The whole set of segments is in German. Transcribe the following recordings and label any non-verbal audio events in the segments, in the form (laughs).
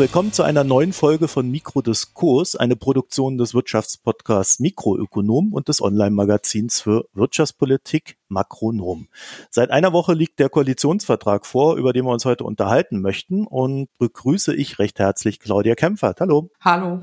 willkommen zu einer neuen Folge von Mikrodiskurs, eine Produktion des Wirtschaftspodcasts Mikroökonom und des Online-Magazins für Wirtschaftspolitik Makronom. Seit einer Woche liegt der Koalitionsvertrag vor, über den wir uns heute unterhalten möchten und begrüße ich recht herzlich Claudia Kempfert. Hallo. Hallo.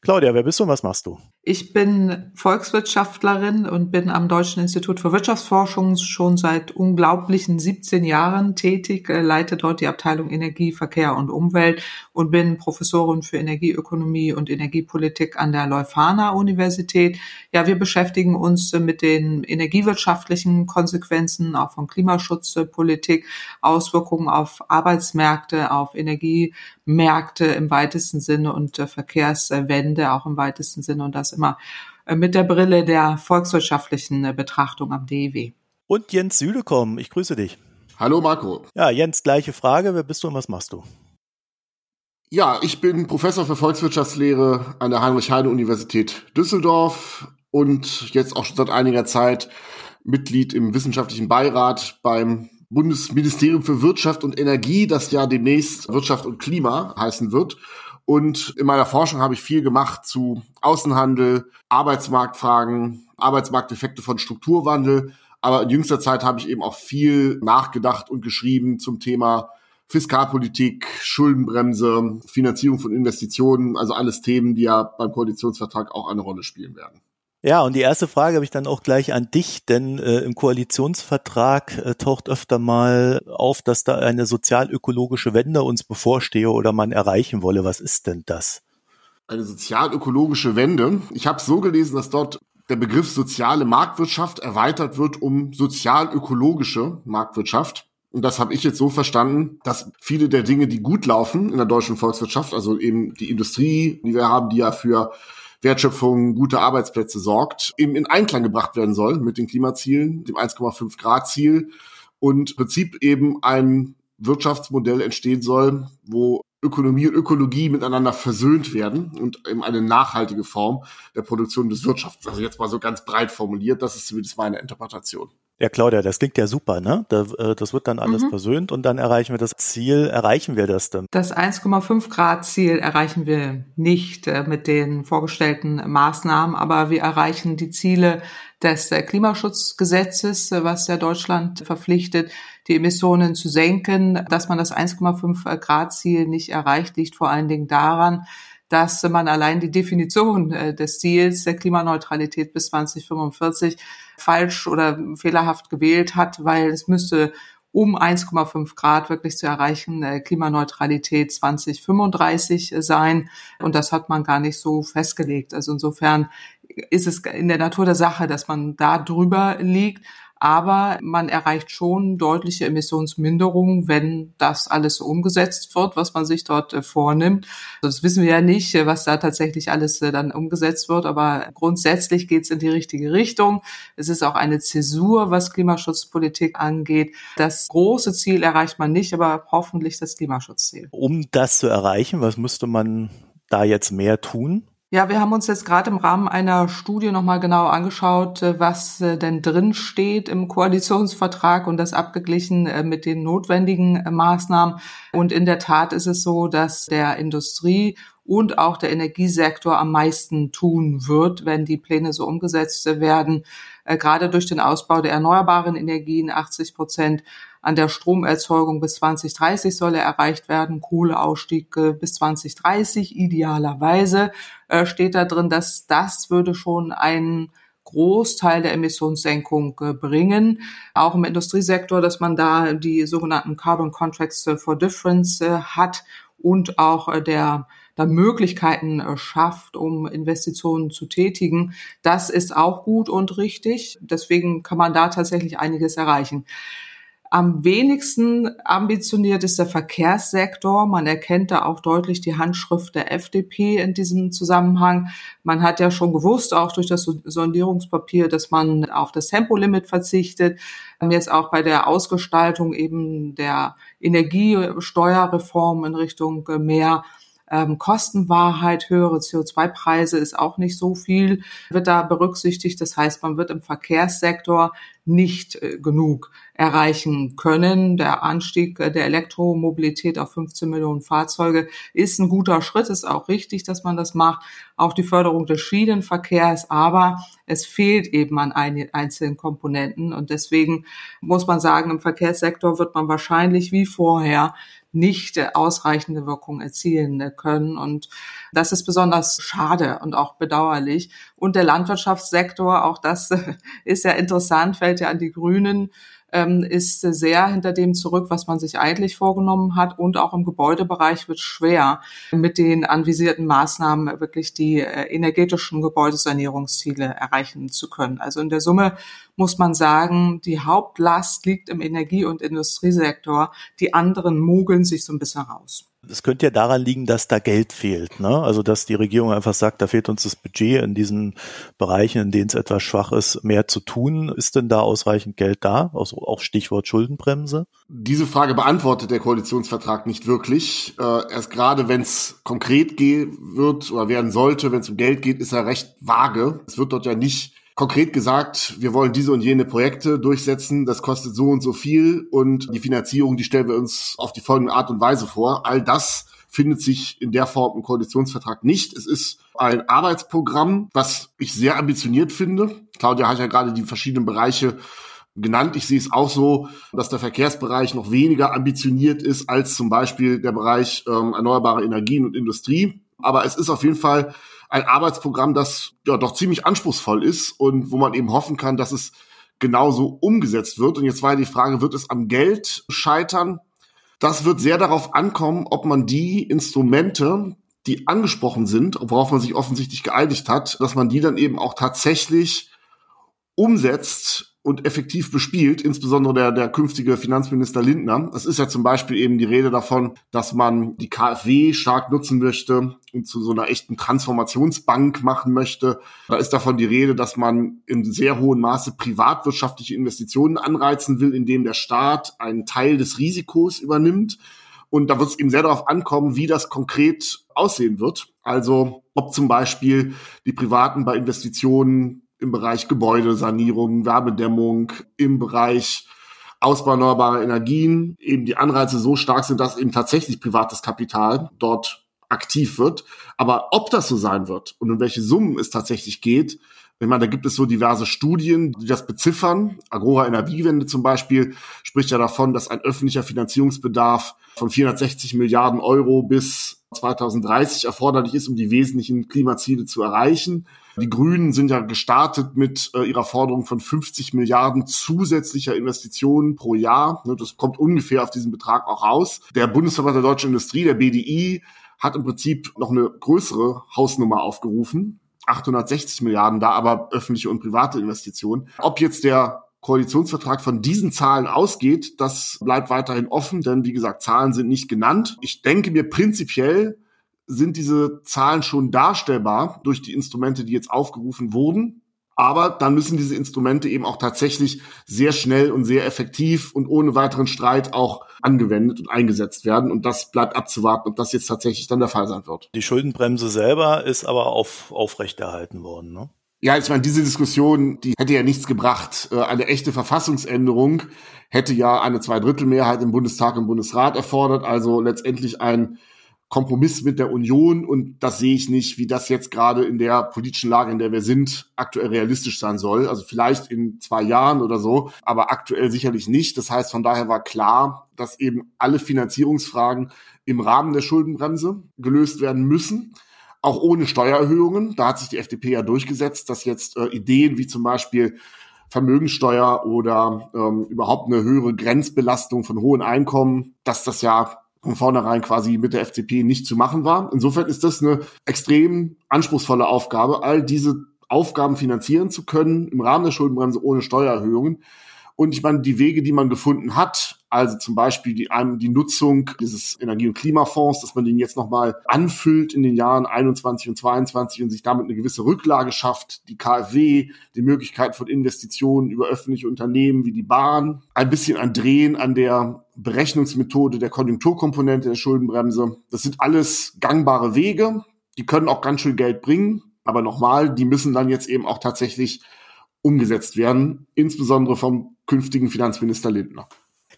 Claudia, wer bist du und was machst du? Ich bin Volkswirtschaftlerin und bin am Deutschen Institut für Wirtschaftsforschung schon seit unglaublichen 17 Jahren tätig, äh, leite dort die Abteilung Energie, Verkehr und Umwelt und bin Professorin für Energieökonomie und Energiepolitik an der Leuphana Universität. Ja, wir beschäftigen uns mit den energiewirtschaftlichen Konsequenzen auch von Klimaschutzpolitik, Auswirkungen auf Arbeitsmärkte, auf Energiemärkte im weitesten Sinne und äh, Verkehrswende auch im weitesten Sinne und das immer äh, mit der Brille der volkswirtschaftlichen äh, Betrachtung am DEW. Und Jens Südekom, ich grüße dich. Hallo Marco. Ja, Jens, gleiche Frage. Wer bist du und was machst du? Ja, ich bin Professor für Volkswirtschaftslehre an der Heinrich-Heine-Universität Düsseldorf und jetzt auch schon seit einiger Zeit Mitglied im wissenschaftlichen Beirat beim Bundesministerium für Wirtschaft und Energie, das ja demnächst Wirtschaft und Klima heißen wird. Und in meiner Forschung habe ich viel gemacht zu Außenhandel, Arbeitsmarktfragen, Arbeitsmarkteffekte von Strukturwandel. Aber in jüngster Zeit habe ich eben auch viel nachgedacht und geschrieben zum Thema Fiskalpolitik, Schuldenbremse, Finanzierung von Investitionen, also alles Themen, die ja beim Koalitionsvertrag auch eine Rolle spielen werden. Ja, und die erste Frage habe ich dann auch gleich an dich, denn äh, im Koalitionsvertrag äh, taucht öfter mal auf, dass da eine sozialökologische Wende uns bevorstehe oder man erreichen wolle. Was ist denn das? Eine sozialökologische Wende. Ich habe so gelesen, dass dort der Begriff soziale Marktwirtschaft erweitert wird um sozialökologische Marktwirtschaft. Und das habe ich jetzt so verstanden, dass viele der Dinge, die gut laufen in der deutschen Volkswirtschaft, also eben die Industrie, die wir haben, die ja für Wertschöpfung, gute Arbeitsplätze sorgt, eben in Einklang gebracht werden soll mit den Klimazielen, dem 1,5 Grad Ziel und im Prinzip eben ein Wirtschaftsmodell entstehen soll, wo Ökonomie und Ökologie miteinander versöhnt werden und eben eine nachhaltige Form der Produktion des Wirtschafts. Also jetzt mal so ganz breit formuliert, das ist zumindest meine Interpretation. Ja, Claudia, das klingt ja super, ne? Äh, das wird dann alles mhm. versöhnt und dann erreichen wir das Ziel. Erreichen wir das dann? Das 1,5 Grad Ziel erreichen wir nicht äh, mit den vorgestellten Maßnahmen, aber wir erreichen die Ziele des äh, Klimaschutzgesetzes, was ja Deutschland verpflichtet, die Emissionen zu senken. Dass man das 1,5 Grad Ziel nicht erreicht, liegt vor allen Dingen daran, dass man allein die Definition des Ziels der Klimaneutralität bis 2045 falsch oder fehlerhaft gewählt hat, weil es müsste um 1,5 Grad wirklich zu erreichen, äh, Klimaneutralität 2035 sein. Und das hat man gar nicht so festgelegt. Also insofern ist es in der Natur der Sache, dass man da drüber liegt aber man erreicht schon deutliche Emissionsminderungen, wenn das alles umgesetzt wird, was man sich dort äh, vornimmt. Das wissen wir ja nicht, äh, was da tatsächlich alles äh, dann umgesetzt wird, aber grundsätzlich geht es in die richtige Richtung. Es ist auch eine Zäsur, was Klimaschutzpolitik angeht. Das große Ziel erreicht man nicht, aber hoffentlich das Klimaschutzziel. Um das zu erreichen, was müsste man da jetzt mehr tun? Ja, wir haben uns jetzt gerade im Rahmen einer Studie nochmal genau angeschaut, äh, was äh, denn drin steht im Koalitionsvertrag und das abgeglichen äh, mit den notwendigen Maßnahmen. Und in der Tat ist es so, dass der Industrie und auch der Energiesektor am meisten tun wird, wenn die Pläne so umgesetzt werden. Gerade durch den Ausbau der erneuerbaren Energien, 80 Prozent an der Stromerzeugung bis 2030 soll er erreicht werden, Kohleausstieg äh, bis 2030 idealerweise äh, steht da drin, dass das würde schon einen Großteil der Emissionssenkung äh, bringen. Auch im Industriesektor, dass man da die sogenannten Carbon Contracts for Difference hat und auch der da Möglichkeiten schafft, um Investitionen zu tätigen. Das ist auch gut und richtig. Deswegen kann man da tatsächlich einiges erreichen. Am wenigsten ambitioniert ist der Verkehrssektor. Man erkennt da auch deutlich die Handschrift der FDP in diesem Zusammenhang. Man hat ja schon gewusst, auch durch das Sondierungspapier, dass man auf das Tempolimit verzichtet. Jetzt auch bei der Ausgestaltung eben der Energiesteuerreform in Richtung mehr Ähm, Kostenwahrheit, höhere CO2-Preise ist auch nicht so viel, wird da berücksichtigt. Das heißt, man wird im Verkehrssektor nicht äh, genug erreichen können. Der Anstieg der Elektromobilität auf 15 Millionen Fahrzeuge ist ein guter Schritt, ist auch richtig, dass man das macht. Auch die Förderung des Schienenverkehrs, aber es fehlt eben an einzelnen Komponenten und deswegen muss man sagen, im Verkehrssektor wird man wahrscheinlich wie vorher nicht ausreichende Wirkung erzielen können. Und das ist besonders schade und auch bedauerlich. Und der Landwirtschaftssektor, auch das (laughs) ist ja interessant, fällt ja an die Grünen ähm, ist sehr hinter dem zurück, was man sich eigentlich vorgenommen hat. Und auch im Gebäudebereich wird schwer, mit den anvisierten Maßnahmen wirklich die äh, energetischen Gebäudesanierungsziele erreichen zu können. Also in der Summe muss man sagen, die Hauptlast liegt im Energie- und Industriesektor. Die anderen mogeln sich so ein bisschen raus. Es könnte ja daran liegen, dass da Geld fehlt. Ne? Also dass die Regierung einfach sagt, da fehlt uns das Budget in diesen Bereichen, in denen es etwas schwach ist, mehr zu tun. Ist denn da ausreichend Geld da? Also auch Stichwort Schuldenbremse? Diese Frage beantwortet der Koalitionsvertrag nicht wirklich. Äh, erst gerade wenn es konkret gehen wird oder werden sollte, wenn es um Geld geht, ist er recht vage. Es wird dort ja nicht konkret gesagt, wir wollen diese und jene Projekte durchsetzen, das kostet so und so viel und die Finanzierung, die stellen wir uns auf die folgende Art und Weise vor. All das findet sich in der Form im Koalitionsvertrag nicht. Es ist ein Arbeitsprogramm, was ich sehr ambitioniert finde. Claudia hat ja gerade die verschiedenen Bereiche genannt. Ich sehe es auch so, dass der Verkehrsbereich noch weniger ambitioniert ist als zum Beispiel der Bereich ähm, erneuerbare Energien und Industrie. Aber es ist auf jeden Fall ein Arbeitsprogramm, das ja doch ziemlich anspruchsvoll ist und wo man eben hoffen kann, dass es genauso umgesetzt wird. Und jetzt war die Frage, wird es am Geld scheitern? Das wird sehr darauf ankommen, ob man die Instrumente, die angesprochen sind, worauf man sich offensichtlich geeinigt hat, dass man die dann eben auch tatsächlich umsetzt und effektiv bespielt, insbesondere der, der künftige Finanzminister Lindner. Es ist ja zum Beispiel eben die Rede davon, dass man die KfW stark nutzen möchte und zu so einer echten Transformationsbank machen möchte. Da ist davon die Rede, dass man in sehr hohem Maße privatwirtschaftliche Investitionen anreizen will, indem der Staat einen Teil des Risikos übernimmt. Und da wird es eben sehr darauf ankommen, wie das konkret aussehen wird. Also ob zum Beispiel die Privaten bei Investitionen im Bereich Gebäudesanierung, Wärmedämmung, im Bereich Ausbau erneuerbarer Energien eben die Anreize so stark sind, dass eben tatsächlich privates Kapital dort aktiv wird. Aber ob das so sein wird und um welche Summen es tatsächlich geht, ich meine, da gibt es so diverse Studien, die das beziffern. Agora Energiewende zum Beispiel spricht ja davon, dass ein öffentlicher Finanzierungsbedarf von 460 Milliarden Euro bis 2030 erforderlich ist, um die wesentlichen Klimaziele zu erreichen. Die Grünen sind ja gestartet mit äh, ihrer Forderung von 50 Milliarden zusätzlicher Investitionen pro Jahr. Ne, das kommt ungefähr auf diesen Betrag auch raus. Der Bundesverband der deutschen Industrie, der BDI, hat im Prinzip noch eine größere Hausnummer aufgerufen. 860 Milliarden da, aber öffentliche und private Investitionen. Ob jetzt der Koalitionsvertrag von diesen Zahlen ausgeht, das bleibt weiterhin offen, denn wie gesagt, Zahlen sind nicht genannt. Ich denke mir prinzipiell, sind diese Zahlen schon darstellbar durch die Instrumente, die jetzt aufgerufen wurden. Aber dann müssen diese Instrumente eben auch tatsächlich sehr schnell und sehr effektiv und ohne weiteren Streit auch angewendet und eingesetzt werden. Und das bleibt abzuwarten, ob das jetzt tatsächlich dann der Fall sein wird. Die Schuldenbremse selber ist aber auf, aufrechterhalten worden, ne? Ja, ich meine, diese Diskussion, die hätte ja nichts gebracht. Äh, eine echte Verfassungsänderung hätte ja eine Zweidrittelmehrheit im Bundestag und Bundesrat erfordert, also letztendlich ein Kompromiss mit der Union und das sehe ich nicht, wie das jetzt gerade in der politischen Lage, in der wir sind, aktuell realistisch sein soll. Also vielleicht in zwei Jahren oder so, aber aktuell sicherlich nicht. Das heißt, von daher war klar, dass eben alle Finanzierungsfragen im Rahmen der Schuldenbremse gelöst werden müssen. Auch ohne Steuererhöhungen. Da hat sich die FDP ja durchgesetzt, dass jetzt äh, Ideen wie zum Beispiel Vermögensteuer oder ähm, überhaupt eine höhere Grenzbelastung von hohen Einkommen, dass das ja von vornherein quasi mit der FDP nicht zu machen war. Insofern ist das eine extrem anspruchsvolle Aufgabe, all diese Aufgaben finanzieren zu können im Rahmen der Schuldenbremse ohne Steuererhöhungen. Und ich meine, die Wege, die man gefunden hat, Also zum Beispiel die, die Nutzung dieses Energie- und Klimafonds, dass man den jetzt nochmal anfüllt in den Jahren 21 und 22 und sich damit eine gewisse Rücklage schafft. Die KfW, die Möglichkeit von Investitionen über öffentliche Unternehmen wie die Bahn. Ein bisschen ein Drehen an der Berechnungsmethode der Konjunkturkomponente der Schuldenbremse. Das sind alles gangbare Wege. Die können auch ganz schön Geld bringen. Aber nochmal, die müssen dann jetzt eben auch tatsächlich umgesetzt werden, insbesondere vom künftigen Finanzminister Lindner.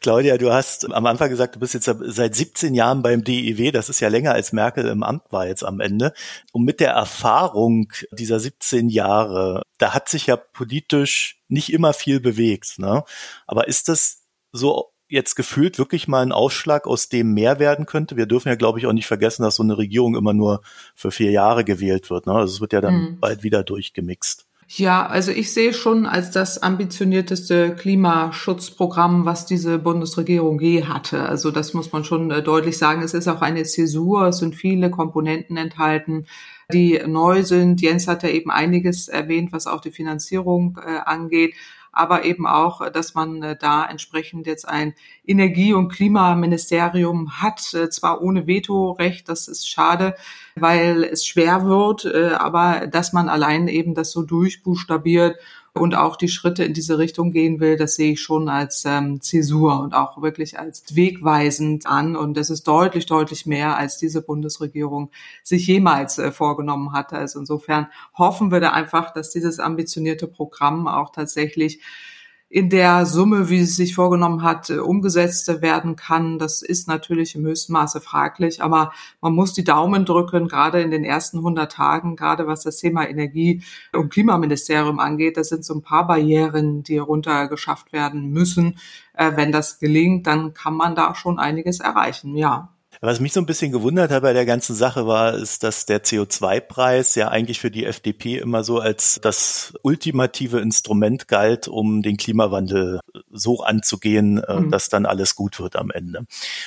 Claudia, du hast am Anfang gesagt, du bist jetzt seit 17 Jahren beim DIW. Das ist ja länger als Merkel im Amt war jetzt am Ende. Und mit der Erfahrung dieser 17 Jahre, da hat sich ja politisch nicht immer viel bewegt. Ne? Aber ist das so jetzt gefühlt wirklich mal ein Ausschlag, aus dem mehr werden könnte? Wir dürfen ja, glaube ich, auch nicht vergessen, dass so eine Regierung immer nur für vier Jahre gewählt wird. Ne? Also es wird ja dann mhm. bald wieder durchgemixt. Ja, also ich sehe schon als das ambitionierteste Klimaschutzprogramm, was diese Bundesregierung je hatte. Also das muss man schon äh, deutlich sagen. Es ist auch eine Zäsur. Es sind viele Komponenten enthalten, die neu sind. Jens hat ja eben einiges erwähnt, was auch die Finanzierung äh, angeht aber eben auch, dass man äh, da entsprechend jetzt ein Energie- und Klimaministerium hat, äh, zwar ohne Vetorecht, das ist schade, weil es schwer wird, äh, aber dass man allein eben das so durchbuchstabiert und auch die Schritte in diese Richtung gehen will, das sehe ich schon als ähm, Zäsur und auch wirklich als wegweisend an. Und das ist deutlich, deutlich mehr, als diese Bundesregierung sich jemals äh, vorgenommen hatte. Also insofern hoffen wir da einfach, dass dieses ambitionierte Programm auch tatsächlich in der Summe, wie es sich vorgenommen hat, äh, umgesetzt werden kann. Das ist natürlich im höchsten Maße fraglich, aber man muss die Daumen drücken, gerade in den ersten 100 Tagen, gerade was das Thema Energie- und Klimaministerium angeht. Das sind so ein paar Barrieren, die runtergeschafft werden müssen. Äh, wenn das gelingt, dann kann man da schon einiges erreichen, ja. Was mich so ein bisschen gewundert hat bei der ganzen Sache war, ist, dass der CO2-Preis ja eigentlich für die FDP immer so als das ultimative Instrument galt, um den Klimawandel so anzugehen, äh, mhm. dass dann alles gut wird am Ende.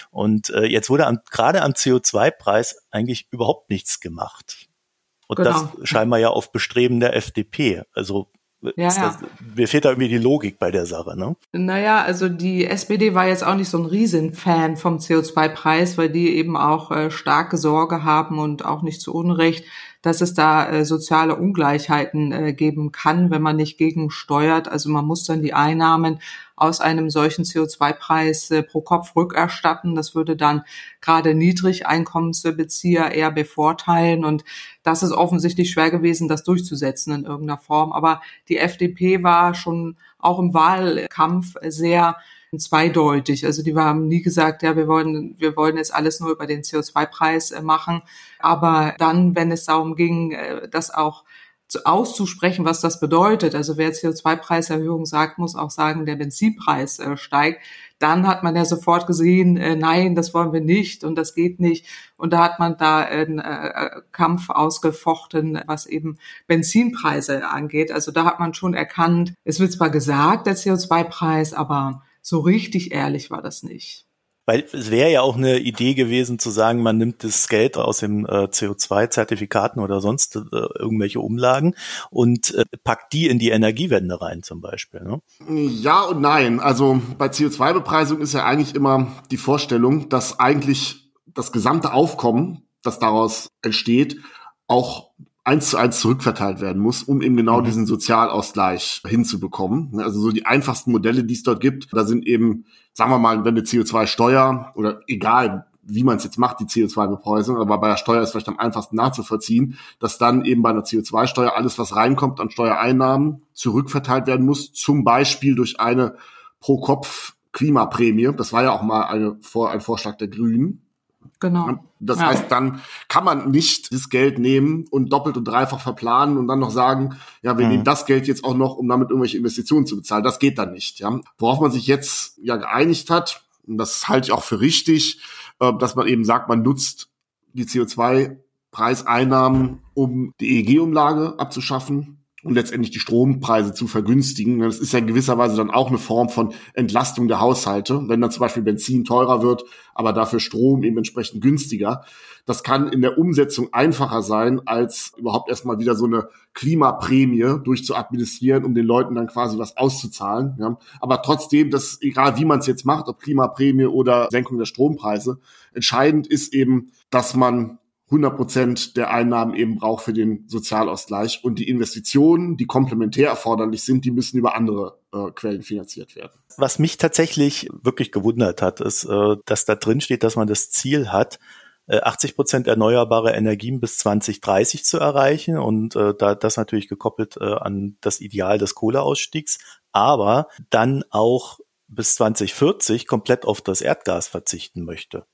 Und äh, jetzt wurde am, gerade am CO2-Preis eigentlich überhaupt nichts gemacht. Und genau. das scheinbar ja auf Bestreben der FDP. Also ja, das, ja. Mir fehlt da irgendwie die Logik bei der Sache, ne? Naja, also die SPD war jetzt auch nicht so ein Riesenfan vom CO2-Preis, weil die eben auch äh, starke Sorge haben und auch nicht zu Unrecht, dass es da äh, soziale Ungleichheiten äh, geben kann, wenn man nicht gegensteuert. Also man muss dann die Einnahmen aus einem solchen CO2-Preis äh, pro Kopf rückerstatten. Das würde dann gerade Niedrigeinkommensbezieher eher bevorteilen. Und das ist offensichtlich schwer gewesen, das durchzusetzen in irgendeiner Form. Aber die FDP war schon auch im Wahlkampf sehr zweideutig. Also die haben nie gesagt, ja, wir wollen, wir wollen jetzt alles nur über den CO2-Preis äh, machen. Aber dann, wenn es darum ging, äh, das auch auszusprechen, was das bedeutet. Also wer CO2-Preiserhöhung sagt, muss auch sagen, der Benzinpreis äh, steigt. Dann hat man ja sofort gesehen, äh, nein, das wollen wir nicht und das geht nicht. Und da hat man da einen äh, Kampf ausgefochten, was eben Benzinpreise angeht. Also da hat man schon erkannt, es wird zwar gesagt, der CO2-Preis, aber so richtig ehrlich war das nicht. Weil es wäre ja auch eine Idee gewesen zu sagen, man nimmt das Geld aus dem äh, CO2-Zertifikaten oder sonst äh, irgendwelche Umlagen und äh, packt die in die Energiewende rein zum Beispiel. Ne? Ja und nein. Also bei CO2-Bepreisung ist ja eigentlich immer die Vorstellung, dass eigentlich das gesamte Aufkommen, das daraus entsteht, auch eins zu eins zurückverteilt werden muss, um eben genau mhm. diesen Sozialausgleich hinzubekommen. Ne, also so die einfachsten Modelle, die es dort gibt, da sind eben, sagen wir mal, wenn eine CO2-Steuer oder egal, wie man es jetzt macht, die CO2-Bepreisung, aber bei der Steuer ist vielleicht am einfachsten nachzuvollziehen, dass dann eben bei einer CO2-Steuer alles, was reinkommt an Steuereinnahmen, zurückverteilt werden muss, zum Beispiel durch eine Pro-Kopf Klimaprämie. Das war ja auch mal eine, ein Vorschlag der Grünen. Genau. Das ja. heißt, dann kann man nicht das Geld nehmen und doppelt und dreifach verplanen und dann noch sagen, ja, wir mhm. nehmen das Geld jetzt auch noch, um damit irgendwelche Investitionen zu bezahlen. Das geht dann nicht. Ja. Worauf man sich jetzt ja geeinigt hat, und das halte ich auch für richtig, äh, dass man eben sagt, man nutzt die CO2-Preiseinnahmen, um die EEG-Umlage abzuschaffen und letztendlich die Strompreise zu vergünstigen. Das ist ja in gewisser Weise dann auch eine Form von Entlastung der Haushalte, wenn dann zum Beispiel Benzin teurer wird, aber dafür Strom eben entsprechend günstiger. Das kann in der Umsetzung einfacher sein, als überhaupt erstmal wieder so eine Klimaprämie durchzuadministrieren, um den Leuten dann quasi was auszuzahlen. Ja. Aber trotzdem, das egal wie man es jetzt macht, ob Klimaprämie oder Senkung der Strompreise, entscheidend ist eben, dass man 100 Prozent der Einnahmen eben braucht für den Sozialausgleich. Und die Investitionen, die komplementär erforderlich sind, die müssen über andere äh, Quellen finanziert werden. Was mich tatsächlich wirklich gewundert hat, ist, äh, dass da drin steht, dass man das Ziel hat, 80 äh, Prozent erneuerbare Energien bis 2030 zu erreichen und äh, da das natürlich gekoppelt äh, an das Ideal des Kohleausstiegs, aber dann auch bis 2040 komplett auf das Erdgas verzichten möchte.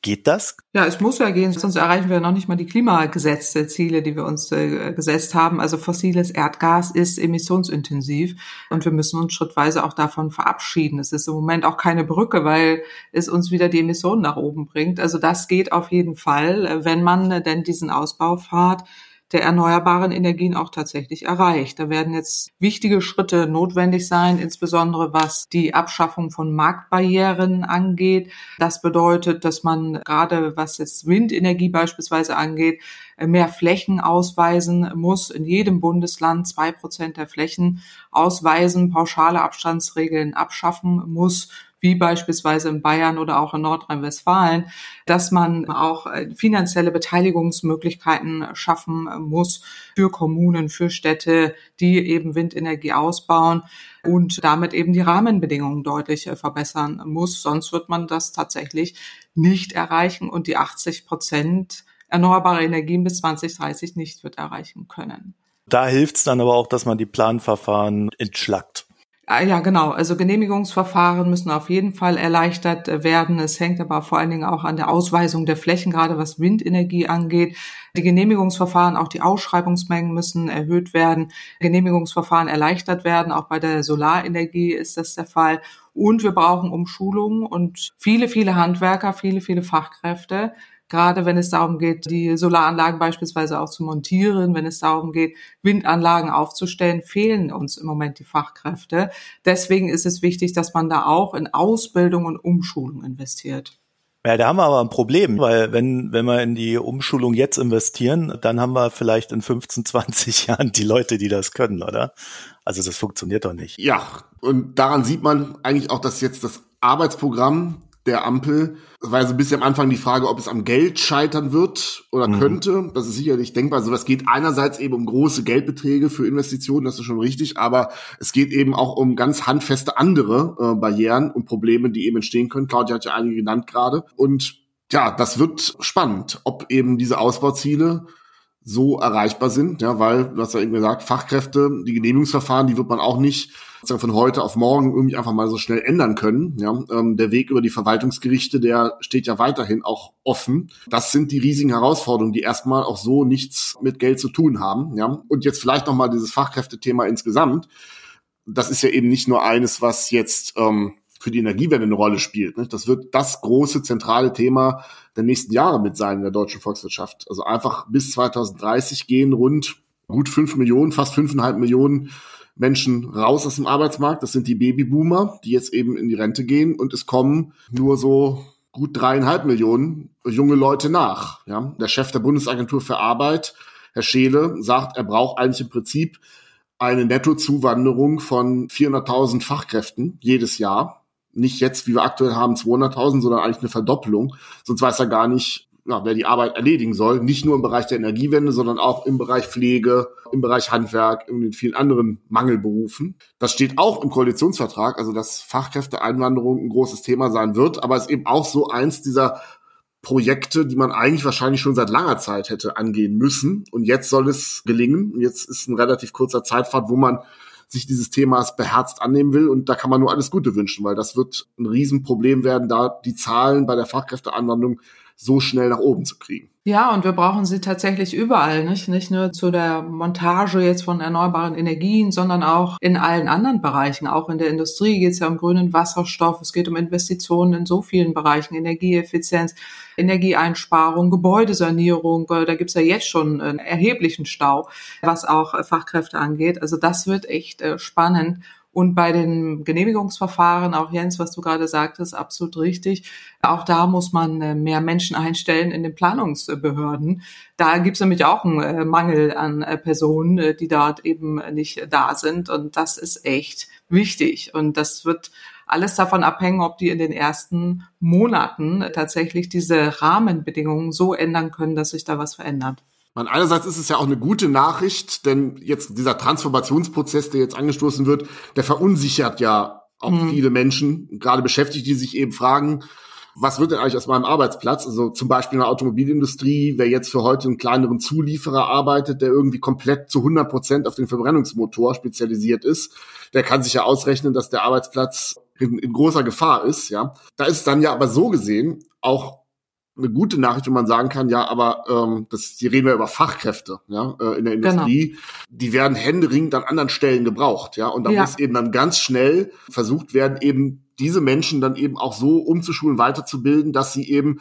Geht das? Ja, es muss ja gehen, sonst erreichen wir noch nicht mal die Klimagesetzziele, die wir uns äh, gesetzt haben. Also fossiles Erdgas ist emissionsintensiv und wir müssen uns schrittweise auch davon verabschieden. Es ist im Moment auch keine Brücke, weil es uns wieder die Emissionen nach oben bringt. Also das geht auf jeden Fall, wenn man denn diesen Ausbau fahrt der erneuerbaren Energien auch tatsächlich erreicht. Da werden jetzt wichtige Schritte notwendig sein, insbesondere was die Abschaffung von Marktbarrieren angeht. Das bedeutet, dass man gerade was jetzt Windenergie beispielsweise angeht, mehr Flächen ausweisen muss. In jedem Bundesland zwei Prozent der Flächen ausweisen, pauschale Abstandsregeln abschaffen muss wie beispielsweise in Bayern oder auch in Nordrhein-Westfalen, dass man auch äh, finanzielle Beteiligungsmöglichkeiten schaffen muss für Kommunen, für Städte, die eben Windenergie ausbauen und damit eben die Rahmenbedingungen deutlich äh, verbessern muss. Sonst wird man das tatsächlich nicht erreichen und die 80 Prozent erneuerbare Energien bis 2030 nicht wird erreichen können. Da hilft es dann aber auch, dass man die Planverfahren entschlackt. Ah, ja, genau. Also Genehmigungsverfahren müssen auf jeden Fall erleichtert äh, werden. Es hängt aber vor allen Dingen auch an der Ausweisung der Flächen, gerade was Windenergie angeht. Die Genehmigungsverfahren, auch die Ausschreibungsmengen müssen erhöht werden. Genehmigungsverfahren erleichtert werden. Auch bei der Solarenergie ist das der Fall. Und wir brauchen Umschulungen und viele, viele Handwerker, viele, viele Fachkräfte gerade wenn es darum geht, die Solaranlagen beispielsweise auch zu montieren, wenn es darum geht, Windanlagen aufzustellen, fehlen uns im Moment die Fachkräfte. Deswegen ist es wichtig, dass man da auch in Ausbildung und Umschulung investiert. Ja, da haben wir aber ein Problem, weil wenn, wenn wir in die Umschulung jetzt investieren, dann haben wir vielleicht in 15, 20 (laughs) Jahren die Leute, die das können, oder? Also das funktioniert doch nicht. Ja, und daran sieht man eigentlich auch, dass jetzt das Arbeitsprogramm der Ampel. Das war ja so ein bisschen am Anfang die Frage, ob es am Geld scheitern wird oder mhm. könnte. Das ist sicherlich denkbar. Also das geht einerseits eben um große Geldbeträge für Investitionen, das ist schon richtig, aber es geht eben auch um ganz handfeste andere äh, Barrieren und Probleme, die eben entstehen können. Claudia hat ja einige genannt gerade. Und ja, das wird spannend, ob eben diese Ausbauziele so erreichbar sind, ja, weil, du hast ja eben gesagt, Fachkräfte, die Genehmigungsverfahren, die wird man auch nicht von heute auf morgen irgendwie einfach mal so schnell ändern können. Ja, ähm, der Weg über die Verwaltungsgerichte, der steht ja weiterhin auch offen. Das sind die riesigen Herausforderungen, die erstmal auch so nichts mit Geld zu tun haben. Ja, und jetzt vielleicht noch mal dieses Fachkräftethema insgesamt. Das ist ja eben nicht nur eines, was jetzt ähm, für die Energiewende eine Rolle spielt. Ne? Das wird das große zentrale Thema der nächsten Jahre mit sein in der deutschen Volkswirtschaft. Also einfach bis 2030 gehen rund gut fünf Millionen, fast fünfeinhalb Millionen Menschen raus aus dem Arbeitsmarkt. Das sind die Babyboomer, die jetzt eben in die Rente gehen und es kommen nur so gut dreieinhalb Millionen junge Leute nach. Ja? Der Chef der Bundesagentur für Arbeit, Herr Scheele, sagt, er braucht eigentlich im Prinzip eine Nettozuwanderung von 400.000 Fachkräften jedes Jahr nicht jetzt, wie wir aktuell haben, 200.000, sondern eigentlich eine Verdoppelung. Sonst weiß er gar nicht, ja, wer die Arbeit erledigen soll. Nicht nur im Bereich der Energiewende, sondern auch im Bereich Pflege, im Bereich Handwerk, in den vielen anderen Mangelberufen. Das steht auch im Koalitionsvertrag, also dass Fachkräfteeinwanderung ein großes Thema sein wird. Aber es ist eben auch so eins dieser Projekte, die man eigentlich wahrscheinlich schon seit langer Zeit hätte angehen müssen. Und jetzt soll es gelingen. Jetzt ist ein relativ kurzer Zeitfahrt, wo man sich dieses Themas beherzt annehmen will. Und da kann man nur alles Gute wünschen, weil das wird ein Riesenproblem werden, da die Zahlen bei der Fachkräfteanwendung so schnell nach oben zu kriegen. Ja, und wir brauchen sie tatsächlich überall, nicht? Nicht nur zu der Montage jetzt von erneuerbaren Energien, sondern auch in allen anderen Bereichen. Auch in der Industrie geht es ja um grünen Wasserstoff. Es geht um Investitionen in so vielen Bereichen. Energieeffizienz, Energieeinsparung, Gebäudesanierung. Da gibt's ja jetzt schon einen erheblichen Stau, was auch Fachkräfte angeht. Also das wird echt äh, spannend. Und bei den Genehmigungsverfahren, auch Jens, was du gerade sagtest, absolut richtig. Auch da muss man äh, mehr Menschen einstellen in den Planungsbehörden. Da gibt es nämlich auch einen äh, Mangel an äh, Personen, die dort eben nicht da sind. Und das ist echt wichtig. Und das wird alles davon abhängen, ob die in den ersten Monaten tatsächlich diese Rahmenbedingungen so ändern können, dass sich da was verändert. Man, einerseits ist es ja auch eine gute Nachricht, denn jetzt dieser Transformationsprozess, der jetzt angestoßen wird, der verunsichert ja auch mhm. viele Menschen, gerade Beschäftigte, die sich eben fragen, was wird denn eigentlich aus meinem Arbeitsplatz? Also zum Beispiel in der Automobilindustrie, wer jetzt für heute einen kleineren Zulieferer arbeitet, der irgendwie komplett zu 100 Prozent auf den Verbrennungsmotor spezialisiert ist, der kann sich ja ausrechnen, dass der Arbeitsplatz in, in großer Gefahr ist. Ja, da ist dann ja aber so gesehen auch eine gute Nachricht, wenn man sagen kann, ja, aber ähm, das, hier reden wir über Fachkräfte, ja, äh, in der genau. Industrie, genau. die werden händeringend an anderen Stellen gebraucht, ja, und da ja. muss eben dann ganz schnell versucht werden, eben diese Menschen dann eben auch so umzuschulen, weiterzubilden, dass sie eben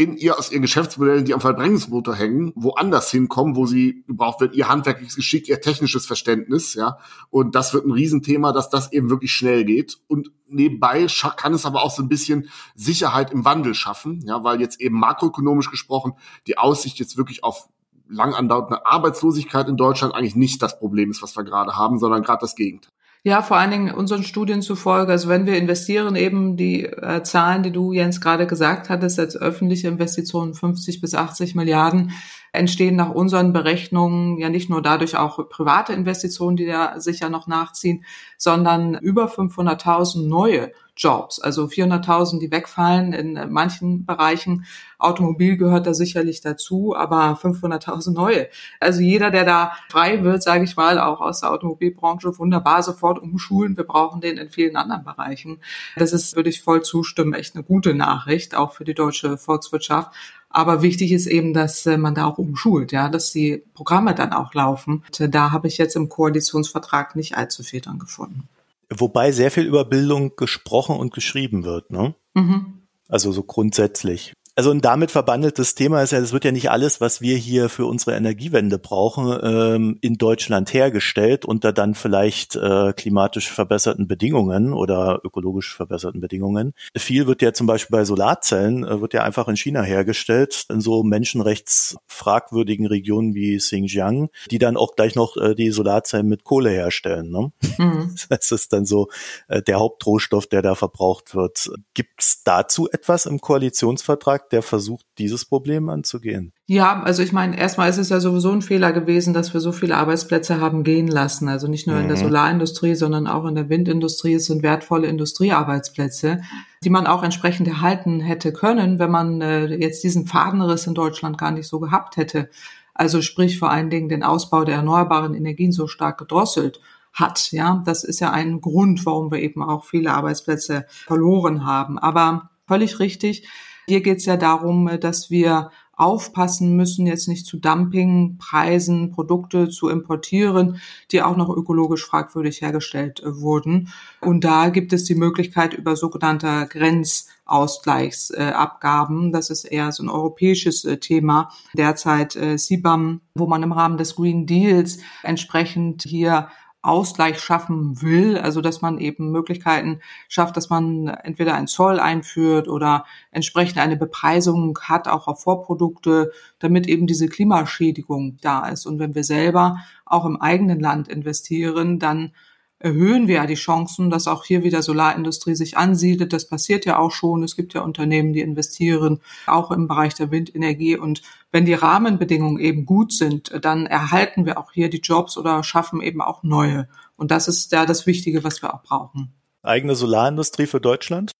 in ihr aus ihren Geschäftsmodellen, die am Verbrennungsmotor hängen, woanders hinkommen, wo sie gebraucht wird, ihr handwerkliches Geschick, ihr technisches Verständnis, ja. Und das wird ein Riesenthema, dass das eben wirklich schnell geht. Und nebenbei kann es aber auch so ein bisschen Sicherheit im Wandel schaffen, ja, weil jetzt eben makroökonomisch gesprochen die Aussicht jetzt wirklich auf lang andauernde Arbeitslosigkeit in Deutschland eigentlich nicht das Problem ist, was wir gerade haben, sondern gerade das Gegenteil. Ja, vor allen Dingen unseren Studien zufolge, also wenn wir investieren, eben die äh, Zahlen, die du Jens gerade gesagt hattest, als öffentliche Investitionen 50 bis 80 Milliarden, entstehen nach unseren Berechnungen ja nicht nur dadurch auch private Investitionen, die da sicher noch nachziehen, sondern über 500.000 neue Jobs, also 400.000, die wegfallen in manchen Bereichen. Automobil gehört da sicherlich dazu, aber 500.000 neue. Also jeder, der da frei wird, sage ich mal, auch aus der Automobilbranche, wunderbar sofort umschulen. Wir brauchen den in vielen anderen Bereichen. Das ist, würde ich voll zustimmen, echt eine gute Nachricht, auch für die deutsche Volkswirtschaft. Aber wichtig ist eben, dass äh, man da auch umschult, ja, dass die Programme dann auch laufen. Und äh, da habe ich jetzt im Koalitionsvertrag nicht allzu viel dran gefunden. Wobei sehr viel über Bildung gesprochen und geschrieben wird, ne? Mhm. Also so grundsätzlich. Also ein damit verbandeltes Thema ist ja, es wird ja nicht alles, was wir hier für unsere Energiewende brauchen, ähm, in Deutschland hergestellt unter dann vielleicht äh, klimatisch verbesserten Bedingungen oder ökologisch verbesserten Bedingungen. Viel wird ja zum Beispiel bei Solarzellen, äh, wird ja einfach in China hergestellt, in so menschenrechtsfragwürdigen Regionen wie Xinjiang, die dann auch gleich noch äh, die Solarzellen mit Kohle herstellen. Ne? Mhm. (laughs) Das ist dann so äh, der Hauptrohstoff, der da verbraucht wird. Gibt es dazu etwas im Koalitionsvertrag? Der versucht, dieses Problem anzugehen. Ja, also ich meine, erstmal ist es ja sowieso ein Fehler gewesen, dass wir so viele Arbeitsplätze haben gehen lassen. Also nicht nur mhm. in der mhm. Solarindustrie, sondern auch in der Windindustrie. Es sind wertvolle Industriearbeitsplätze, die man auch entsprechend erhalten hätte können, wenn man äh, jetzt diesen Fadenriss in Deutschland gar nicht so gehabt hätte. Also sprich vor allen Dingen den Ausbau der erneuerbaren Energien so stark gedrosselt hat. Ja, das ist ja ein Grund, warum wir eben auch viele Arbeitsplätze verloren haben. Aber völlig richtig. Hier geht es ja darum, äh, dass wir aufpassen müssen, jetzt nicht zu Dumpingpreisen Produkte zu importieren, die auch noch ökologisch fragwürdig hergestellt äh, wurden. Und da gibt es die Möglichkeit über sogenannte Grenzausgleichsabgaben. Das ist eher so ein europäisches äh, Thema. Derzeit CBAM, wo man im Rahmen des Green Deals entsprechend hier Ausgleich schaffen will, also dass man eben Möglichkeiten schafft, dass man entweder einen Zoll einführt oder entsprechend eine Bepreisung hat, auch auf Vorprodukte, damit eben diese Klimaschädigung da ist. Und wenn wir selber auch im eigenen Land investieren, dann erhöhen wir ja die Chancen, dass auch hier wieder Solarindustrie sich ansiedelt. Das passiert ja auch schon. Es gibt ja Unternehmen, die investieren, auch im Bereich der Windenergie. Und wenn die Rahmenbedingungen eben gut sind, dann erhalten wir auch hier die Jobs oder schaffen eben auch neue. Und das ist ja das Wichtige, was wir auch brauchen. Eigene Solarindustrie für Deutschland?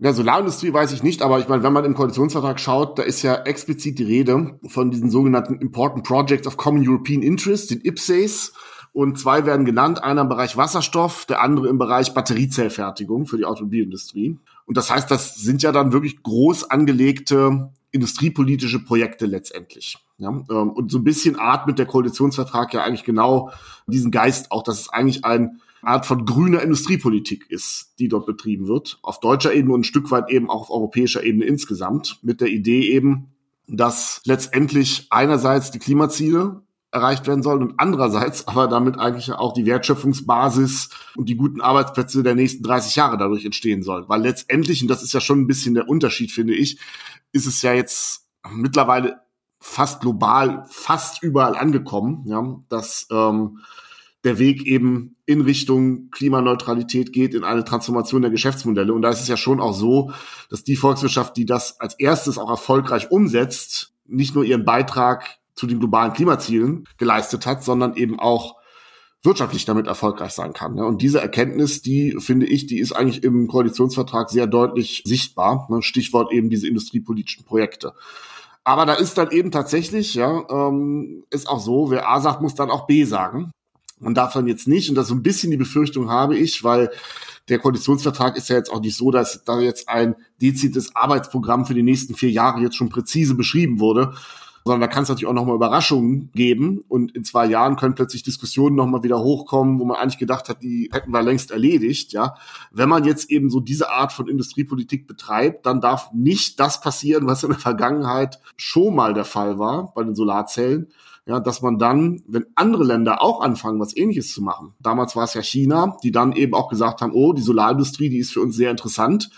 Ja, Solarindustrie weiß ich nicht, aber ich meine, wenn man im Koalitionsvertrag schaut, da ist ja explizit die Rede von diesen sogenannten Important Projects of Common European Interest, den IPSAs. Und zwei werden genannt, einer im Bereich Wasserstoff, der andere im Bereich Batteriezellfertigung für die Automobilindustrie. Und das heißt, das sind ja dann wirklich groß angelegte industriepolitische Projekte letztendlich. Ja, ähm, und so ein bisschen atmet der Koalitionsvertrag ja eigentlich genau diesen Geist auch, dass es eigentlich ein Art von grüner Industriepolitik ist, die dort betrieben wird, auf deutscher Ebene und ein Stück weit eben auch auf europäischer Ebene insgesamt, mit der Idee eben, dass letztendlich einerseits die Klimaziele erreicht werden sollen und andererseits (laughs) aber damit eigentlich auch die Wertschöpfungsbasis und die guten Arbeitsplätze der nächsten 30 Jahre dadurch entstehen sollen. Weil letztendlich, und das ist ja schon ein bisschen der Unterschied, finde ich, ist es ja jetzt mittlerweile fast global, fast überall angekommen, ja, dass ähm, der Weg eben in Richtung Klimaneutralität geht, in eine Transformation der Geschäftsmodelle. Und da ist es ja schon auch so, dass die Volkswirtschaft, die das als erstes auch erfolgreich umsetzt, nicht nur ihren Beitrag zu den globalen Klimazielen geleistet hat, sondern eben auch wirtschaftlich damit erfolgreich sein kann. Und diese Erkenntnis, die finde ich, die ist eigentlich im Koalitionsvertrag sehr deutlich sichtbar. Stichwort eben diese industriepolitischen Projekte. Aber da ist dann eben tatsächlich, ja, ähm, ist auch so, wer A sagt, muss dann auch B sagen. Man darf dann jetzt nicht, und das so ein bisschen die Befürchtung habe ich, weil der Koalitionsvertrag ist ja jetzt auch nicht so, dass da jetzt ein dezidiertes Arbeitsprogramm für die nächsten vier Jahre jetzt schon präzise beschrieben wurde, sondern da kann es natürlich auch nochmal Überraschungen geben und in zwei Jahren können plötzlich Diskussionen nochmal wieder hochkommen, wo man eigentlich gedacht hat, die hätten wir längst erledigt, ja. Wenn man jetzt eben so diese Art von Industriepolitik betreibt, dann darf nicht das passieren, was in der Vergangenheit schon mal der Fall war bei den Solarzellen, ja, dass man dann, wenn andere Länder auch anfangen, was ähnliches zu machen, damals war es ja China, die dann eben auch gesagt haben, oh, die Solarindustrie, die ist für uns sehr interessant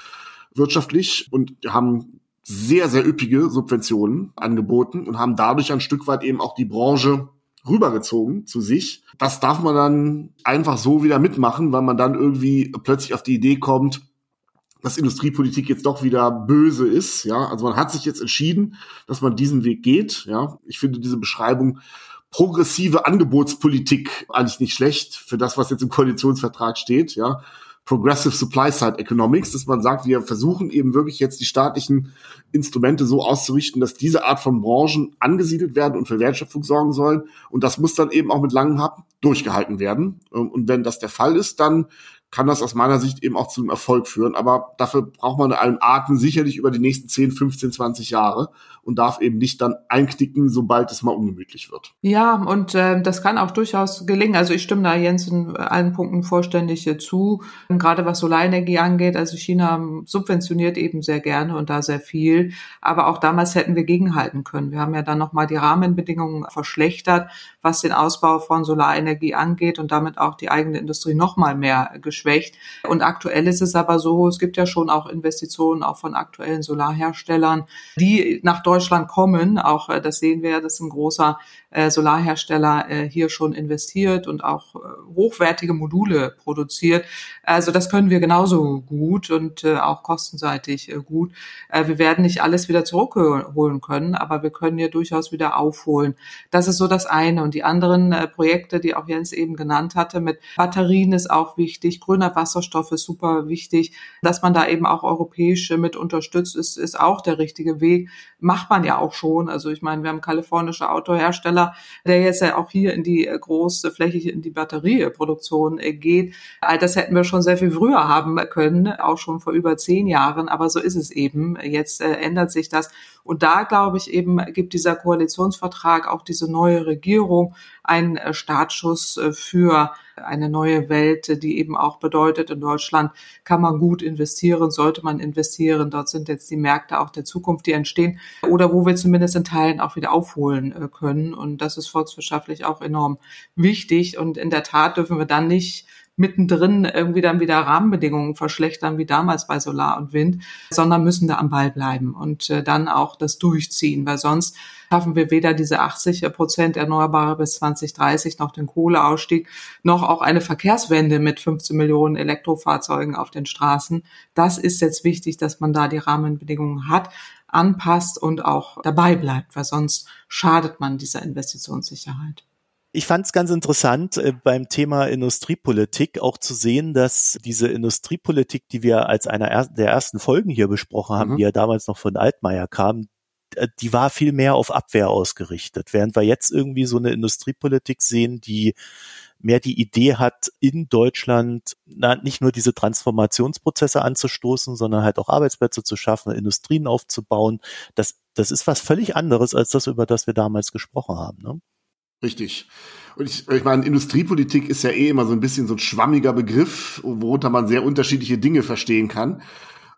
wirtschaftlich und haben sehr, sehr üppige Subventionen angeboten und haben dadurch ein Stück weit eben auch die Branche rübergezogen zu sich. Das darf man dann einfach so wieder mitmachen, weil man dann irgendwie plötzlich auf die Idee kommt, dass Industriepolitik jetzt doch wieder böse ist. Ja, also man hat sich jetzt entschieden, dass man diesen Weg geht. Ja, ich finde diese Beschreibung progressive Angebotspolitik eigentlich nicht schlecht für das, was jetzt im Koalitionsvertrag steht. Ja, Progressive Supply Side Economics, dass man sagt, wir versuchen eben wirklich jetzt die staatlichen Instrumente so auszurichten, dass diese Art von Branchen angesiedelt werden und für Wertschöpfung sorgen sollen. Und das muss dann eben auch mit langem Hab durchgehalten werden. Und wenn das der Fall ist, dann kann das aus meiner Sicht eben auch zu einem Erfolg führen. Aber dafür braucht man einen Atem sicherlich über die nächsten 10, 15, 20 Jahre und darf eben nicht dann einknicken, sobald es mal ungemütlich wird. Ja, und äh, das kann auch durchaus gelingen. Also ich stimme da Jens in allen Punkten vollständig zu. Gerade was Solarenergie angeht, also China subventioniert eben sehr gerne und da sehr viel. Aber auch damals hätten wir gegenhalten können. Wir haben ja dann nochmal die Rahmenbedingungen verschlechtert, was den Ausbau von Solarenergie angeht und damit auch die eigene Industrie nochmal mehr geschwächt geschwächt. Und aktuell ist es aber so, es gibt ja schon auch Investitionen auch von aktuellen Solarherstellern, die nach Deutschland kommen. Auch äh, das sehen wir, dass ein großer äh, Solarhersteller äh, hier schon investiert und auch hochwertige Module produziert. Also das können wir genauso gut und auch kostenseitig gut. Wir werden nicht alles wieder zurückholen können, aber wir können ja durchaus wieder aufholen. Das ist so das eine. Und die anderen Projekte, die auch Jens eben genannt hatte, mit Batterien ist auch wichtig, grüner Wasserstoff ist super wichtig. Dass man da eben auch europäisch mit unterstützt, ist, ist auch der richtige Weg. Macht man ja auch schon. Also ich meine, wir haben kalifornische Autohersteller, der jetzt ja auch hier in die große flächige, in die Batterieproduktion geht. Das hätten wir schon sehr viel früher haben können, auch schon vor über zehn Jahren. Aber so ist es eben. Jetzt äh, ändert sich das. Und da, glaube ich, eben gibt dieser Koalitionsvertrag auch diese neue Regierung einen äh, Startschuss äh, für eine neue Welt, die eben auch bedeutet, in Deutschland kann man gut investieren, sollte man investieren. Dort sind jetzt die Märkte auch der Zukunft, die entstehen oder wo wir zumindest in Teilen auch wieder aufholen äh, können. Und das ist volkswirtschaftlich auch enorm wichtig. Und in der Tat dürfen wir dann nicht mittendrin irgendwie dann wieder Rahmenbedingungen verschlechtern, wie damals bei Solar und Wind, sondern müssen da am Ball bleiben und äh, dann auch das durchziehen, weil sonst schaffen wir weder diese 80 Prozent Erneuerbare bis 2030 noch den Kohleausstieg, noch auch eine Verkehrswende mit 15 Millionen Elektrofahrzeugen auf den Straßen. Das ist jetzt wichtig, dass man da die Rahmenbedingungen hat anpasst und auch dabei bleibt, weil sonst schadet man dieser Investitionssicherheit. Ich fand es ganz interessant äh, beim Thema Industriepolitik auch zu sehen, dass diese Industriepolitik, die wir als einer er der ersten Folgen hier besprochen haben, mhm. die ja damals noch von Altmaier kam, äh, die war viel mehr auf Abwehr ausgerichtet, während wir jetzt irgendwie so eine Industriepolitik sehen, die mehr die Idee hat, in Deutschland na, nicht nur diese Transformationsprozesse anzustoßen, sondern halt auch Arbeitsplätze zu schaffen, Industrien aufzubauen. Das, das ist was völlig anderes als das, über das wir damals gesprochen haben. Ne? Richtig. Und ich, ich meine, Industriepolitik ist ja eh immer so ein bisschen so ein schwammiger Begriff, worunter man sehr unterschiedliche Dinge verstehen kann.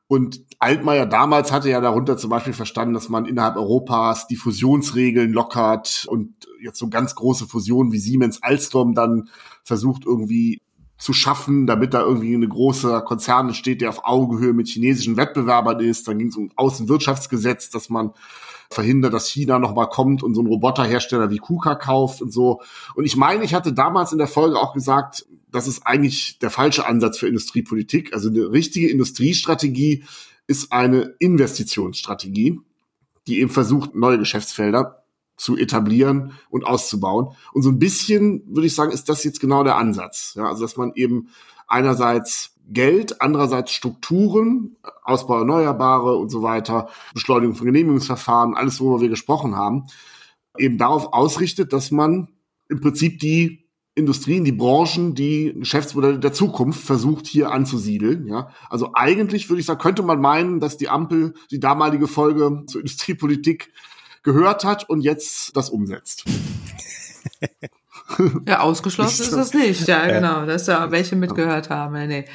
Und Altmaier damals hatte ja darunter zum Beispiel verstanden, dass man innerhalb Europas die Fusionsregeln lockert und jetzt so ganz große Fusionen wie Siemens Alstom dann versucht irgendwie zu schaffen, damit da irgendwie eine große Konzern entsteht, der auf Augenhöhe mit chinesischen Wettbewerbern ist. Dann ging es um Außenwirtschaftsgesetz, dass man verhindert, dass China nochmal kommt und so einen Roboterhersteller wie KUKA kauft und so. Und ich meine, ich hatte damals in der Folge auch gesagt, das ist eigentlich der falsche Ansatz für Industriepolitik. Also eine richtige Industriestrategie ist eine Investitionsstrategie, die eben versucht, neue Geschäftsfelder zu etablieren und auszubauen. Und so ein bisschen, würde ich sagen, ist das jetzt genau der Ansatz. Ja, also, dass man eben einerseits Geld, andererseits Strukturen, Ausbau Erneuerbare und so weiter, Beschleunigung von Genehmigungsverfahren, alles, worüber wir gesprochen haben, eben darauf ausrichtet, dass man im Prinzip die Industrien, die Branchen, die Geschäftsmodelle der Zukunft versucht hier anzusiedeln. Ja, also eigentlich würde ich sagen, könnte man meinen, dass die Ampel die damalige Folge zur Industriepolitik gehört hat und jetzt das umsetzt. (laughs) Ja, ausgeschlossen ist es nicht. Ja, genau. Dass da welche mitgehört haben. Nee.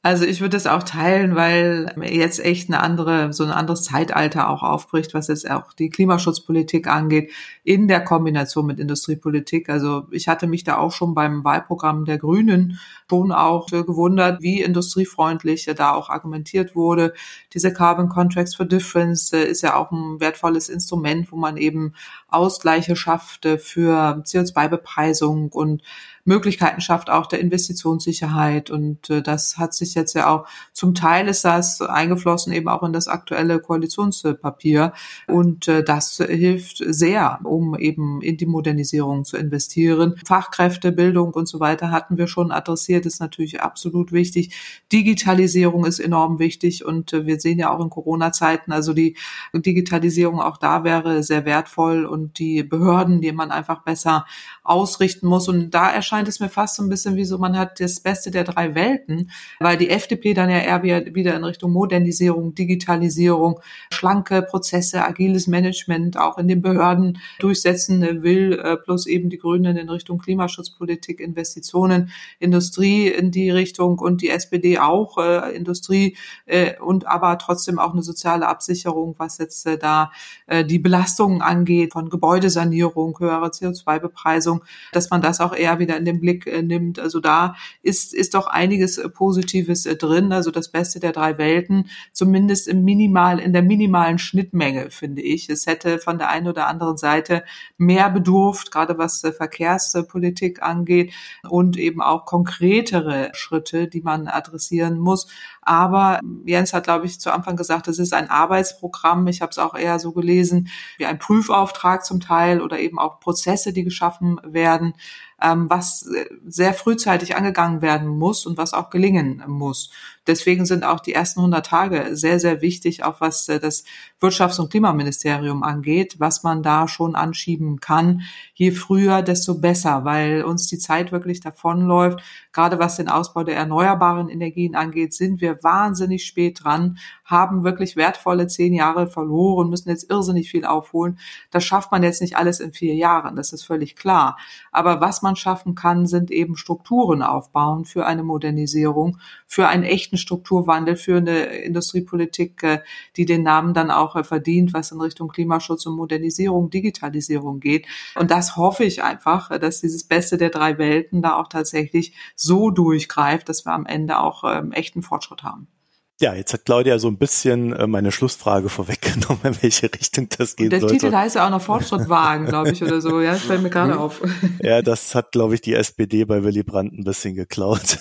Also ich würde das auch teilen, weil jetzt echt eine andere, so ein anderes Zeitalter auch aufbricht, was jetzt auch die Klimaschutzpolitik angeht, in der Kombination mit Industriepolitik. Also ich hatte mich da auch schon beim Wahlprogramm der Grünen schon auch gewundert, wie industriefreundlich da auch argumentiert wurde. Diese Carbon Contracts for Difference äh, ist ja auch ein wertvolles Instrument, wo man eben Ausgleiche schafft für CO2-Bepreisung und Möglichkeiten schafft, auch der Investitionssicherheit. Und äh, das hat sich jetzt ja auch, zum Teil ist das eingeflossen eben auch in das aktuelle Koalitionspapier. Und äh, das hilft sehr, um eben in die Modernisierung zu investieren. Fachkräfte, Bildung und so weiter hatten wir schon adressiert, ist natürlich absolut wichtig. Digitalisierung ist enorm wichtig und äh, wir sehen ja auch in Corona-Zeiten, also die Digitalisierung auch da wäre sehr wertvoll und die Behörden, die man einfach besser ausrichten muss. Und da erscheint es mir fast so ein bisschen wie so, man hat das Beste der drei Welten, weil die FDP dann ja eher wieder in Richtung Modernisierung, Digitalisierung, schlanke Prozesse, agiles Management auch in den Behörden durchsetzen will, äh, plus eben die Grünen in Richtung Klimaschutzpolitik, Investitionen, Industrie in die Richtung und die SPD auch äh, Industrie äh, und aber trotzdem auch eine soziale Absicherung, was jetzt äh, da äh, die Belastungen angeht von Gebäudesanierung, höhere CO2-Bepreisung Verantwortung, dass man das auch eher wieder in den Blick äh, nimmt. Also da ist, ist doch einiges äh, Positives äh, drin, also das Beste der drei Welten, zumindest im minimal, in der minimalen Schnittmenge, finde ich. Es hätte von der einen oder anderen Seite mehr bedurft, gerade was Verkehrspolitik angeht und eben auch konkretere Schritte, die man adressieren muss. Aber Jens hat, glaube ich, zu Anfang gesagt, es ist ein Arbeitsprogramm. Ich habe es auch eher so gelesen wie ein Prüfauftrag zum Teil oder eben auch Prozesse, die geschaffen werden, ähm, was sehr frühzeitig angegangen werden muss und was auch gelingen muss. Deswegen sind auch die ersten 100 Tage sehr, sehr wichtig, auch was äh, das Wirtschafts- und Klimaministerium angeht, was man da schon anschieben kann. Je früher, desto besser, weil uns die Zeit wirklich davonläuft. Gerade was den Ausbau der erneuerbaren Energien angeht, sind wir wahnsinnig spät dran, haben wirklich wertvolle zehn Jahre verloren, müssen jetzt irrsinnig viel aufholen. Das schafft man jetzt nicht alles in vier Jahren, das ist völlig klar. Aber was man schaffen kann, sind eben Strukturen aufbauen für eine Modernisierung, für einen echten Strukturwandel, für eine Industriepolitik, äh, die den Namen dann auch äh, verdient, was in Richtung Klimaschutz und Modernisierung, Digitalisierung geht. Und das hoffe ich einfach, äh, dass dieses Beste der drei Welten da auch tatsächlich so durchgreift, dass wir am Ende auch ähm, echten Fortschritt haben. Ja, jetzt hat Claudia so ein bisschen äh, meine Schlussfrage (laughs) vorweggenommen, in welche Richtung das geht. Der sollte. Titel heißt ja auch noch Fortschrittwagen, (laughs) glaube ich, oder so. Ja, das fällt mir gerade mhm. auf. (laughs) Ja, das hat, glaube ich, die SPD bei Willy Brandt ein bisschen geklaut.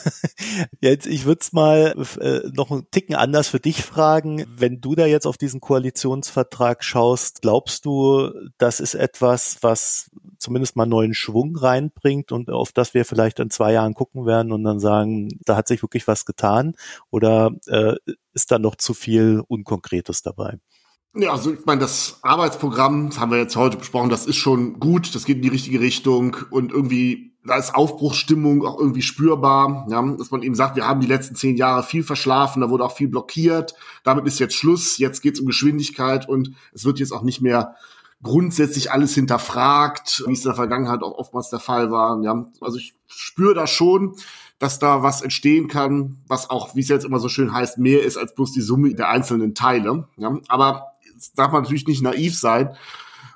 Jetzt, ich würde es mal äh, noch einen Ticken anders für dich fragen. Wenn du da jetzt auf diesen Koalitionsvertrag schaust, glaubst du, das ist etwas, was zumindest mal neuen Schwung reinbringt und auf das wir vielleicht in zwei Jahren gucken werden und dann sagen, da hat sich wirklich was getan? Oder äh, ist da noch zu viel Unkonkretes dabei? Ja, also ich meine, das Arbeitsprogramm, das haben wir jetzt heute besprochen, das ist schon gut, das geht in die richtige Richtung und irgendwie da ist Aufbruchsstimmung auch irgendwie spürbar, ja, dass man eben sagt, wir haben die letzten zehn Jahre viel verschlafen, da wurde auch viel blockiert, damit ist jetzt Schluss, jetzt geht's um Geschwindigkeit und es wird jetzt auch nicht mehr grundsätzlich alles hinterfragt, wie es in der Vergangenheit auch oftmals der Fall war. Ja. Also ich spüre da schon, dass da was entstehen kann, was auch, wie es jetzt immer so schön heißt, mehr ist als bloß die Summe der einzelnen Teile. Ja. Aber darf man natürlich nicht naiv sein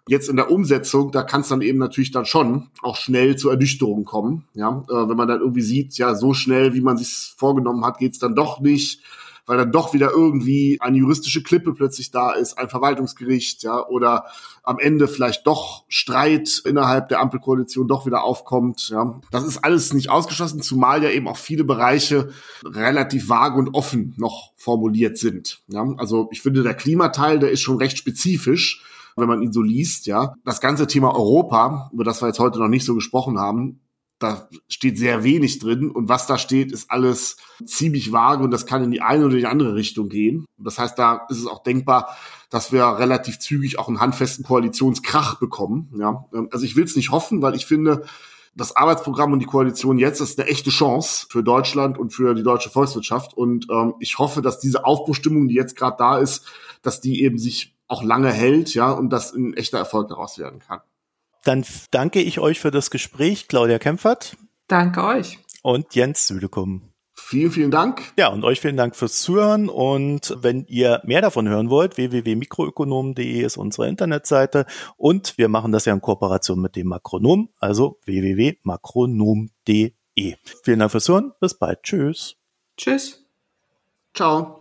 Jetzt in der Umsetzung, da kann es dann eben natürlich dann schon auch schnell zu Ernüchterungen kommen. Ja, äh, wenn man dann irgendwie sieht, ja, so schnell, wie man sich vorgenommen hat, geht's dann doch nicht weil dann doch wieder irgendwie eine juristische Klippe plötzlich da ist, ein Verwaltungsgericht, ja, oder am Ende vielleicht doch Streit innerhalb der Ampelkoalition doch wieder aufkommt, ja. Das ist alles nicht ausgeschlossen, zumal ja eben auch viele Bereiche relativ vage und offen noch formuliert sind, ja. Also ich finde, der Klimateil, der ist schon recht spezifisch wenn man ihn so liest, ja. Das ganze Thema Europa, über das wir jetzt heute noch nicht so gesprochen haben, da steht sehr wenig drin und was da steht, ist alles ziemlich vage und das kann in die eine oder die andere Richtung gehen. Das heißt, da ist es auch denkbar, dass wir relativ zügig auch einen handfesten Koalitionskrach bekommen. Ja, also ich will es nicht hoffen, weil ich finde, das Arbeitsprogramm und die Koalition jetzt ist eine echte Chance für Deutschland und für die deutsche Volkswirtschaft. Und ähm, ich hoffe, dass diese Aufbruchstimmung, die jetzt gerade da ist, dass die eben sich auch lange hält, ja, und dass ein echter Erfolg daraus werden kann. Dann danke ich euch für das Gespräch, Claudia Kempfert. Danke euch. Und Jens Südekum. Vielen, vielen Dank. Ja, und euch vielen Dank fürs Zuhören. Und wenn ihr mehr davon hören wollt, www.mikroökonomen.de ist unsere Internetseite. Und wir machen das ja in Kooperation mit dem Makronom, also www.makronom.de. Vielen Dank fürs Hören. Bis bald. Tschüss. Tschüss. Ciao.